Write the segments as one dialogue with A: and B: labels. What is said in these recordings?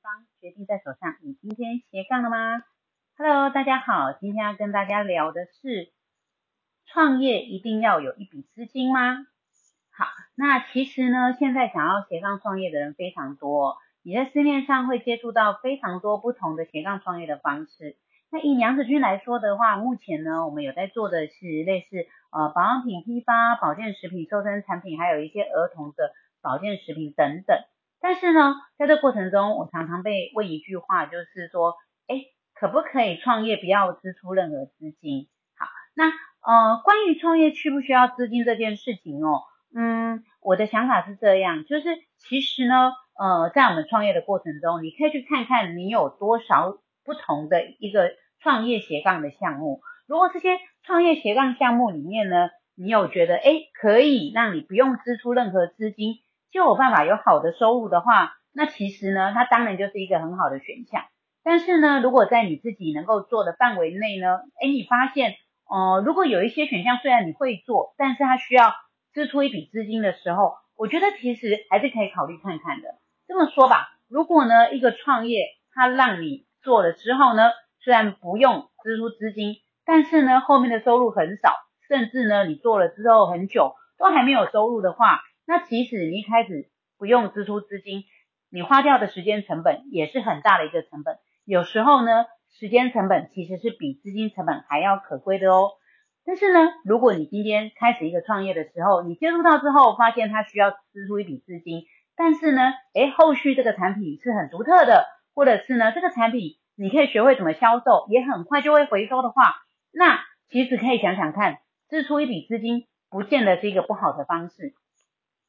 A: 方，决定在手上。你今天斜杠了吗？Hello，大家好，今天要跟大家聊的是创业一定要有一笔资金吗？好，那其实呢，现在想要斜杠创业的人非常多，你在市面上会接触到非常多不同的斜杠创业的方式。那以娘子军来说的话，目前呢，我们有在做的是类似呃保养品批发、保健食品、瘦身产品，还有一些儿童的保健食品等等。但是呢，在这过程中，我常常被问一句话，就是说，哎，可不可以创业不要支出任何资金？好，那呃，关于创业需不需要资金这件事情哦，嗯，我的想法是这样，就是其实呢，呃，在我们创业的过程中，你可以去看看你有多少不同的一个创业斜杠的项目。如果这些创业斜杠项目里面呢，你有觉得哎，可以让你不用支出任何资金。就有办法有好的收入的话，那其实呢，它当然就是一个很好的选项。但是呢，如果在你自己能够做的范围内呢，哎，你发现，呃，如果有一些选项虽然你会做，但是它需要支出一笔资金的时候，我觉得其实还是可以考虑看看的。这么说吧，如果呢一个创业它让你做了之后呢，虽然不用支出资金，但是呢后面的收入很少，甚至呢你做了之后很久都还没有收入的话。那即使你一开始不用支出资金，你花掉的时间成本也是很大的一个成本。有时候呢，时间成本其实是比资金成本还要可贵的哦。但是呢，如果你今天开始一个创业的时候，你接触到之后发现它需要支出一笔资金，但是呢，诶，后续这个产品是很独特的，或者是呢，这个产品你可以学会怎么销售，也很快就会回收的话，那其实可以想想看，支出一笔资金不见得是一个不好的方式。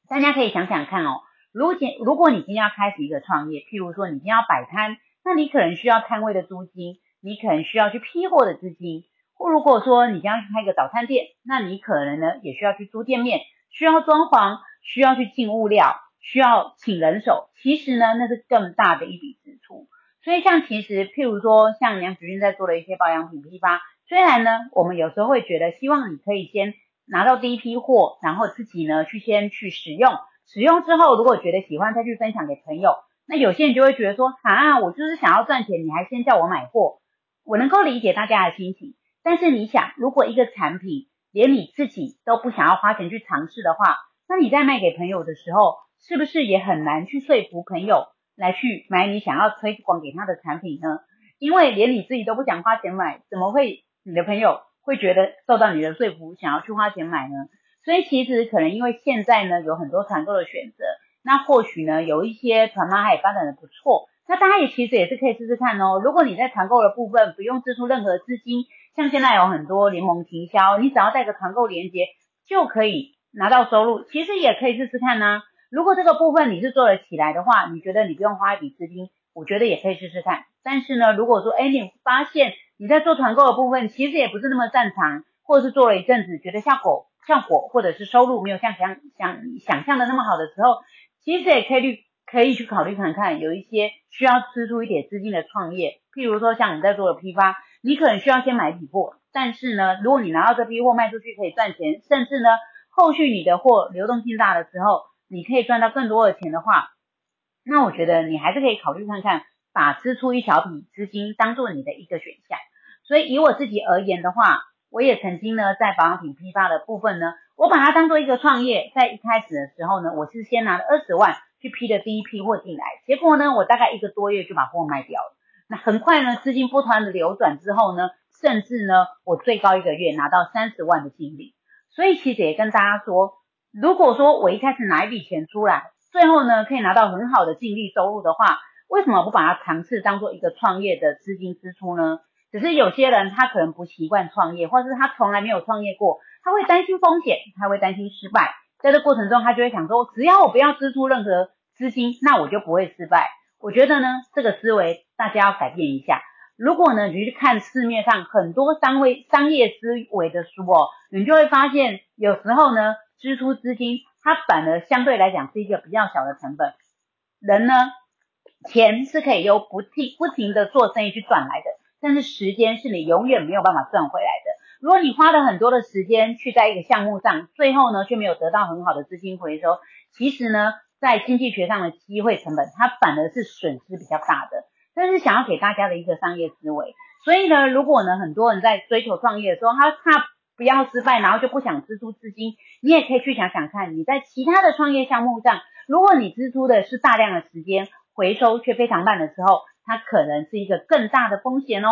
A: 大家可以想想看哦，如今如果你今天要开始一个创业，譬如说你今天要摆摊，那你可能需要摊位的租金，你可能需要去批货的资金，或如果说你将要开一个早餐店，那你可能呢也需要去租店面，需要装潢，需要去进物料，需要请人手，其实呢那是更大的一笔支出。所以像其实譬如说像梁子君在做的一些保养品批发，虽然呢我们有时候会觉得希望你可以先。拿到第一批货，然后自己呢去先去使用，使用之后如果觉得喜欢，再去分享给朋友。那有些人就会觉得说，啊，我就是想要赚钱，你还先叫我买货。我能够理解大家的心情，但是你想，如果一个产品连你自己都不想要花钱去尝试的话，那你在卖给朋友的时候，是不是也很难去说服朋友来去买你想要推广给他的产品呢？因为连你自己都不想花钱买，怎么会你的朋友？会觉得受到你的说服，想要去花钱买呢？所以其实可能因为现在呢有很多团购的选择，那或许呢有一些团妈也发展的不错，那大家也其实也是可以试试看哦。如果你在团购的部分不用支出任何资金，像现在有很多联盟行销，你只要带个团购链接就可以拿到收入，其实也可以试试看呢。如果这个部分你是做得起来的话，你觉得你不用花一笔资金，我觉得也可以试试看。但是呢，如果说哎你发现，你在做团购的部分，其实也不是那么擅长，或者是做了一阵子，觉得效果效果或者是收入没有像想想想象的那么好的时候，其实也可以可以去考虑看看，有一些需要支出一点资金的创业，譬如说像你在做的批发，你可能需要先买一批货，但是呢，如果你拿到这批货卖出去可以赚钱，甚至呢，后续你的货流动性大的时候，你可以赚到更多的钱的话，那我觉得你还是可以考虑看看，把支出一小笔资金当做你的一个选项。所以以我自己而言的话，我也曾经呢在保养品批发的部分呢，我把它当做一个创业，在一开始的时候呢，我是先拿了二十万去批的第一批货进来，结果呢，我大概一个多月就把货卖掉了。那很快呢，资金不断的流转之后呢，甚至呢，我最高一个月拿到三十万的净利。所以其实也跟大家说，如果说我一开始拿一笔钱出来，最后呢可以拿到很好的净利收入的话，为什么不把它尝试当做一个创业的资金支出呢？只是有些人他可能不习惯创业，或是他从来没有创业过，他会担心风险，他会担心失败，在这过程中他就会想说，只要我不要支出任何资金，那我就不会失败。我觉得呢，这个思维大家要改变一下。如果呢，你去看市面上很多商会商业思维的书哦，你就会发现有时候呢，支出资金它反而相对来讲是一个比较小的成本。人呢，钱是可以由不停不停的做生意去赚来的。但是时间是你永远没有办法赚回来的。如果你花了很多的时间去在一个项目上，最后呢却没有得到很好的资金回收，其实呢在经济学上的机会成本，它反而是损失比较大的。这是想要给大家的一个商业思维。所以呢，如果呢很多人在追求创业的时候，他怕不要失败，然后就不想支出资金，你也可以去想想看，你在其他的创业项目上，如果你支出的是大量的时间，回收却非常慢的时候，它可能是一个更大的风险哦。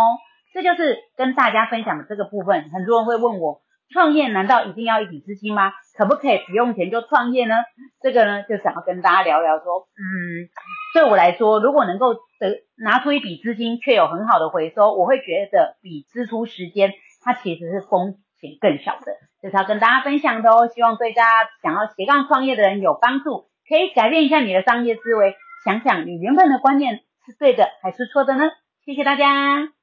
A: 这就是跟大家分享的这个部分。很多人会问我，创业难道一定要一笔资金吗？可不可以不用钱就创业呢？这个呢，就想要跟大家聊聊说，嗯，对我来说，如果能够得拿出一笔资金却有很好的回收，我会觉得比支出时间，它其实是风险更小的。这是要跟大家分享的哦，希望对大家想要斜杠创业的人有帮助，可以改变一下你的商业思维，想想你原本的观念是对的还是错的呢？谢谢大家。